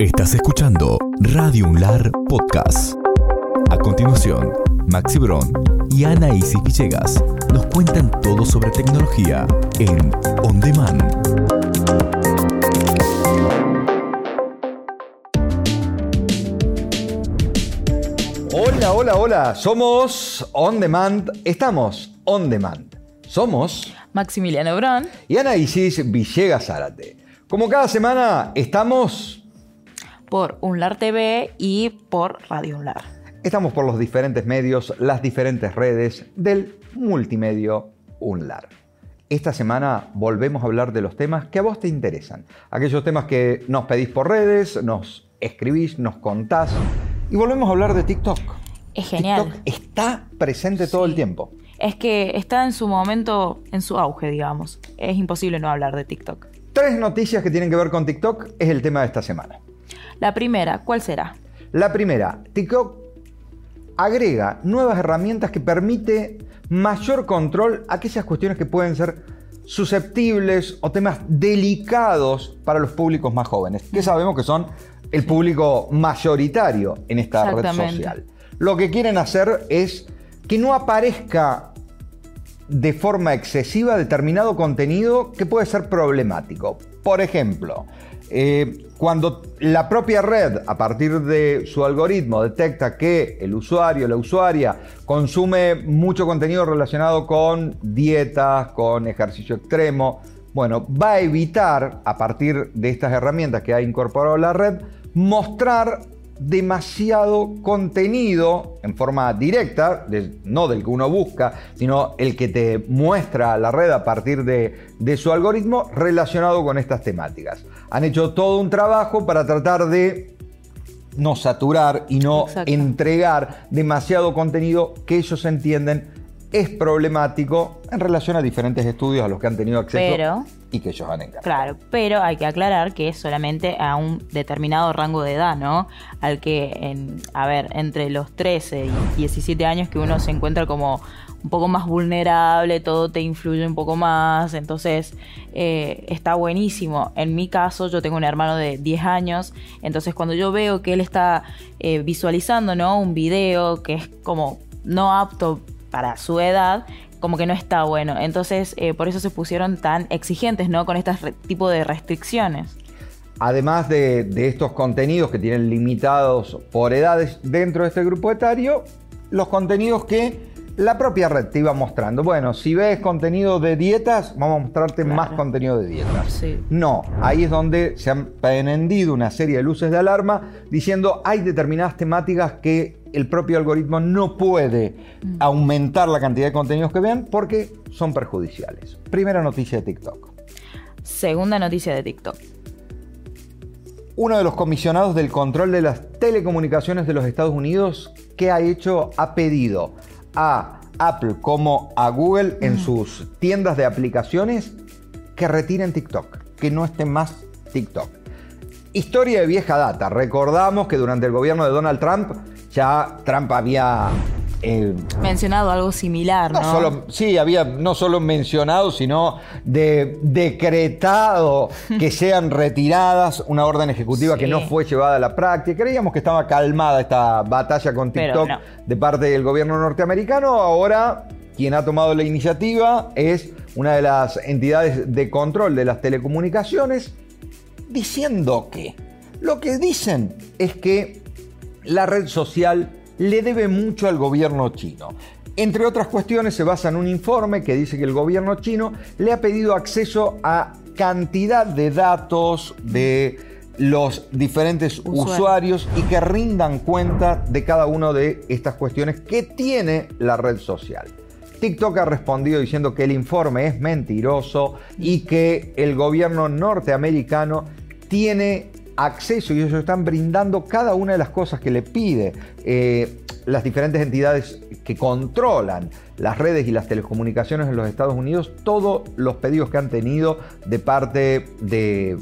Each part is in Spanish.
Estás escuchando Radio Unlar Podcast. A continuación, Maxi Bron y Ana Isis Villegas nos cuentan todo sobre tecnología en On Demand. Hola, hola, hola. Somos On Demand. Estamos On Demand. Somos Maximiliano Brón. y Ana Isis Villegas Zárate. Como cada semana, estamos, por Unlar TV y por Radio Unlar. estamos por los diferentes medios, las diferentes redes del multimedio UNLAR. Esta semana volvemos a hablar de los temas que a vos te interesan. Aquellos temas que nos pedís por redes, nos escribís, nos contás. Y volvemos a hablar de TikTok. Es genial. TikTok está presente todo el tiempo. Es que está en su momento, en su auge, digamos. Es imposible no hablar de TikTok. Tres noticias que tienen que ver con TikTok es el tema de esta semana. La primera, ¿cuál será? La primera, TikTok agrega nuevas herramientas que permite mayor control a aquellas cuestiones que pueden ser susceptibles o temas delicados para los públicos más jóvenes, que sabemos que son el público mayoritario en esta red social. Lo que quieren hacer es que no aparezca de forma excesiva determinado contenido que puede ser problemático. Por ejemplo, eh, cuando la propia red, a partir de su algoritmo, detecta que el usuario, la usuaria, consume mucho contenido relacionado con dietas, con ejercicio extremo, bueno, va a evitar, a partir de estas herramientas que ha incorporado la red, mostrar demasiado contenido en forma directa, de- no del que uno busca, sino el que te muestra la red a partir de, de su algoritmo relacionado con estas temáticas. Han hecho todo un trabajo para tratar de no saturar y no Exacto. entregar demasiado contenido que ellos entienden es problemático en relación a diferentes estudios a los que han tenido acceso Pero- y que ellos han encargado. Claro, pero hay que aclarar que es solamente a un determinado rango de edad, ¿no? Al que, en, a ver, entre los 13 y 17 años que uno se encuentra como un poco más vulnerable, todo te influye un poco más, entonces eh, está buenísimo. En mi caso, yo tengo un hermano de 10 años, entonces cuando yo veo que él está eh, visualizando, ¿no? Un video que es como no apto para su edad, como que no está bueno. Entonces, eh, por eso se pusieron tan exigentes, ¿no? Con este tipo de restricciones. Además de, de estos contenidos que tienen limitados por edades dentro de este grupo etario, los contenidos que la propia red te iba mostrando. Bueno, si ves contenido de dietas, vamos a mostrarte Claro. más contenido de dietas. Sí. No, ahí es donde se han prendido una serie de luces de alarma diciendo hay determinadas temáticas que el propio algoritmo no puede aumentar la cantidad de contenidos que vean porque son perjudiciales. Primera noticia de TikTok. Segunda noticia de TikTok. Uno de los comisionados del control de las telecomunicaciones de los Estados Unidos, ¿qué ha hecho? Ha pedido a Apple como a Google en sus tiendas de aplicaciones que retiren TikTok, que no esté más TikTok. Historia de vieja data. Recordamos que durante el gobierno de Donald Trump ya Trump había eh, Mencionado algo similar, ¿no? no solo, sí, había no solo mencionado, sino de, decretado que sean retiradas una orden ejecutiva que no fue llevada a la práctica. Creíamos que estaba calmada esta batalla con TikTok no. de parte del gobierno norteamericano. Ahora, quien ha tomado la iniciativa es una de las entidades de control de las telecomunicaciones, diciendo que lo que dicen es que la red social le debe mucho al gobierno chino. Entre otras cuestiones, se basa en un informe que dice que el gobierno chino le ha pedido acceso a cantidad de datos de los diferentes Usuarios. usuarios y que rindan cuenta de cada una de estas cuestiones que tiene la red social. TikTok ha respondido diciendo que el informe es mentiroso y que el gobierno norteamericano tiene acceso y ellos están brindando cada una de las cosas que le pide eh, las diferentes entidades que controlan las redes y las telecomunicaciones en los Estados Unidos, todos los pedidos que han tenido de parte de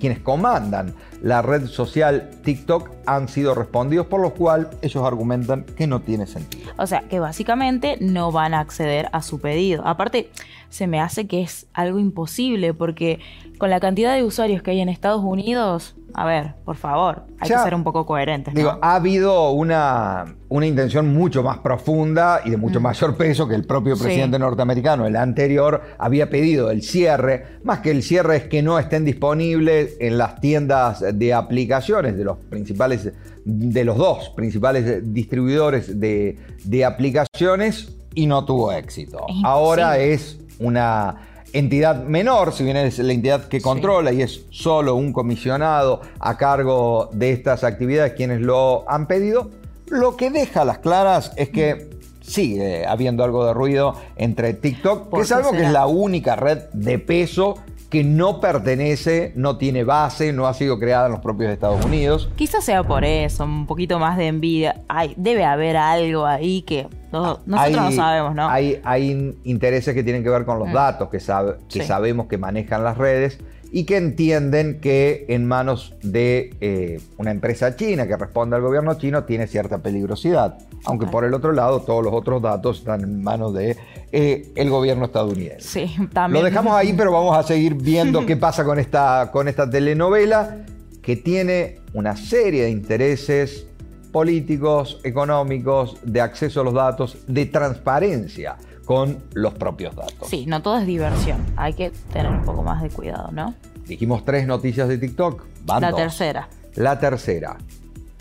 quienes comandan la red social TikTok han sido respondidos, por lo cual ellos argumentan que no tiene sentido. O sea, que básicamente no van a acceder a su pedido. Aparte, se me hace que es algo imposible porque con la cantidad de usuarios que hay en Estados Unidos, a ver, por favor, hay Ya, que ser un poco coherentes. ¿no? Digo, ha habido una, una intención mucho más profunda y de mucho mayor peso que el propio Mm. Sí. presidente norteamericano, el anterior, había pedido el cierre. Más que el cierre es que no estén disponibles en las tiendas de aplicaciones de los principales, de los dos principales distribuidores de, de aplicaciones y no tuvo éxito. Ahora es una entidad menor, si bien es la entidad que controla y es solo un comisionado a cargo de estas actividades quienes lo han pedido, lo que deja a las claras es que sigue habiendo algo de ruido entre TikTok, ¿Por que qué sabemos que es la única red de peso que no pertenece, no tiene base, no ha sido creada en los propios Estados Unidos. Quizás sea por eso, un poquito más de envidia. Ay, debe haber algo ahí que no- nosotros Hay- no sabemos, ¿no? Mm. Hay, hay intereses que tienen que ver con los datos que, sabe- que Sí. sabemos que manejan las redes y que entienden que en manos de eh, una empresa china que responde al gobierno chino tiene cierta peligrosidad. Aunque por el otro lado todos los otros datos están en manos de eh, el gobierno estadounidense. Sí, también. Lo dejamos ahí, pero vamos a seguir viendo qué pasa con esta, con esta telenovela que tiene una serie de intereses políticos, económicos, de acceso a los datos, de transparencia con los propios datos. Sí, no todo es diversión. Hay que tener un poco más de cuidado, ¿no? Dijimos tres noticias de TikTok. Van La dos. tercera. La tercera,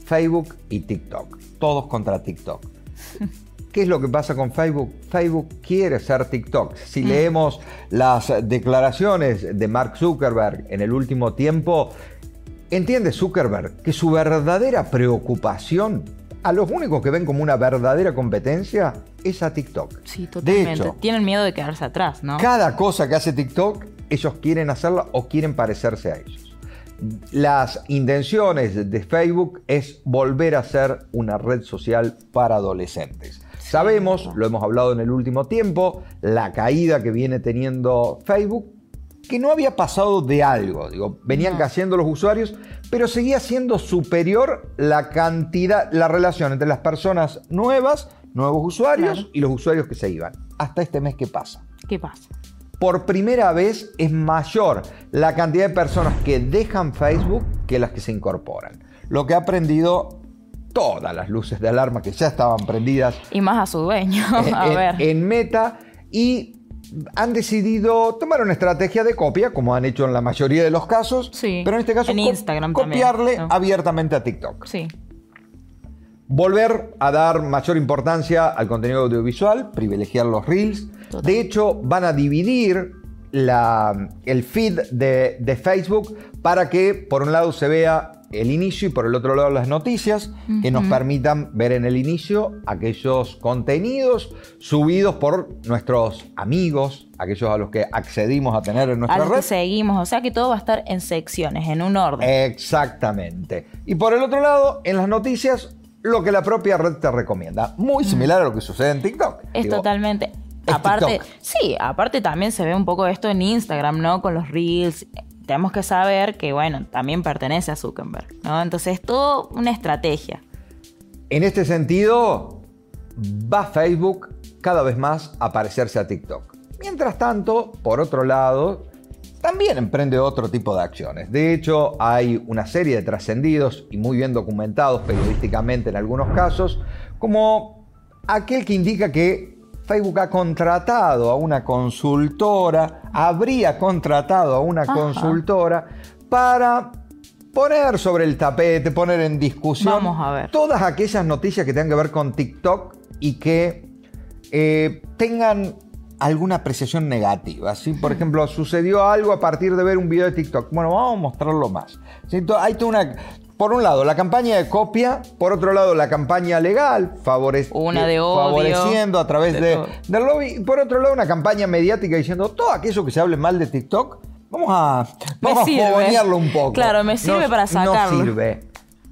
Facebook y TikTok. Todos contra TikTok. ¿Qué es lo que pasa con Facebook? Facebook quiere ser TikTok. Si leemos las declaraciones de Mark Zuckerberg en el último tiempo, entiende Zuckerberg que su verdadera preocupación, a los únicos que ven como una verdadera competencia, es a TikTok. Sí, De totalmente. hecho, Tienen miedo de quedarse atrás, ¿no? cada cosa que hace TikTok, ellos quieren hacerla o quieren parecerse a ellos. Las intenciones de Facebook es volver a ser una red social para adolescentes. Sabemos, lo hemos hablado en el último tiempo, la caída que viene teniendo Facebook, que no había pasado de algo. Digo, venían cayendo los usuarios, pero seguía siendo superior la cantidad, la relación entre las personas nuevas, nuevos usuarios Claro. y los usuarios que se iban. Hasta este mes que pasa ¿Qué pasa? por primera vez es mayor la cantidad de personas que dejan Facebook que las que se incorporan. Lo que ha prendido todas las luces de alarma que ya estaban prendidas Y más a su dueño. a en- ver. en Meta y han decidido tomar una estrategia de copia, como han hecho en la mayoría de los casos, Sí, pero en este caso en Instagram también, copiarle abiertamente a TikTok. Sí. Volver a dar mayor importancia al contenido audiovisual, privilegiar los reels. Total. De hecho, van a dividir la- el feed de, de Facebook para que por un lado se vea el inicio y por el otro lado las noticias que nos permitan ver en el inicio aquellos contenidos subidos por nuestros amigos, aquellos a los que accedimos a tener en A nuestra los que red. seguimos. O sea que todo va a estar en secciones, en un orden. Exactamente. Y por el otro lado, en las noticias, lo que la propia red te recomienda. Muy similar a lo que sucede en TikTok. Es Digo, totalmente. es aparte, TikTok. sí, aparte también se ve un poco esto en Instagram, ¿no? Con los reels. Tenemos que saber que, bueno, también pertenece a Zuckerberg, ¿no? Entonces es todo una estrategia. En este sentido, va Facebook cada vez más a parecerse a TikTok. Mientras tanto, por otro lado, también emprende otro tipo de acciones. De hecho, hay una serie de trascendidos y muy bien documentados periodísticamente en algunos casos, como aquel que indica que Facebook ha contratado a una consultora, habría contratado a una Ajá. consultora para poner sobre el tapete, poner en discusión Vamos a ver. todas aquellas noticias que tengan que ver con TikTok y que eh, tengan alguna apreciación negativa. ¿sí? Por ejemplo, sucedió algo a partir de ver un video de TikTok. Bueno, vamos a mostrarlo más. Hay toda una... Por un lado, la campaña de copia, por otro lado, la campaña legal, Una de odio, favoreciendo a través de del lobby, y por otro lado, una campaña mediática diciendo todo aquello que se hable mal de TikTok, vamos a, vamos a un poco. Claro, me sirve para sacarlo. No sirve.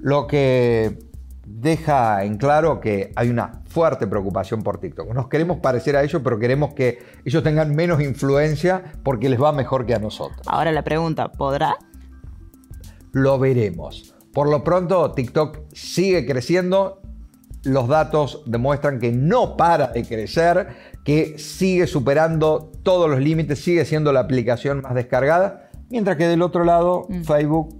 Lo que deja en claro que hay una fuerte preocupación por TikTok. Nos queremos parecer a ellos, pero queremos que ellos tengan menos influencia porque les va mejor que a nosotros. Ahora la pregunta, ¿podrá? Lo veremos. Por lo pronto, TikTok sigue creciendo. Los datos demuestran que no para de crecer, que sigue superando todos los límites, sigue siendo la aplicación más descargada. Mientras que del otro lado, Mm. Facebook.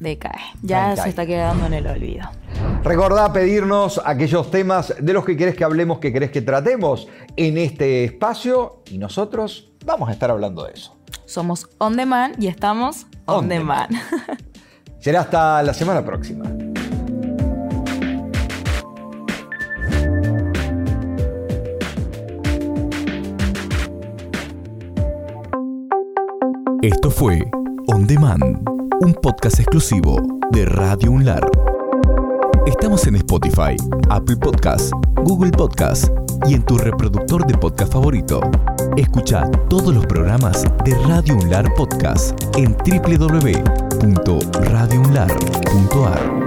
Decae. Ya Decae. se está quedando en el olvido. Recordá pedirnos aquellos temas de los que querés que hablemos, que querés que tratemos en este espacio y nosotros vamos a estar hablando de eso. Somos On Demand y estamos On, On Demand. Será hasta la semana próxima. Esto fue On Demand, un podcast exclusivo de Radio Unlar. Estamos en Spotify, Apple Podcasts, Google Podcasts y en tu reproductor de podcast favorito. Escucha todos los programas de Radio Unlar Podcast en www.radiounlar.ar.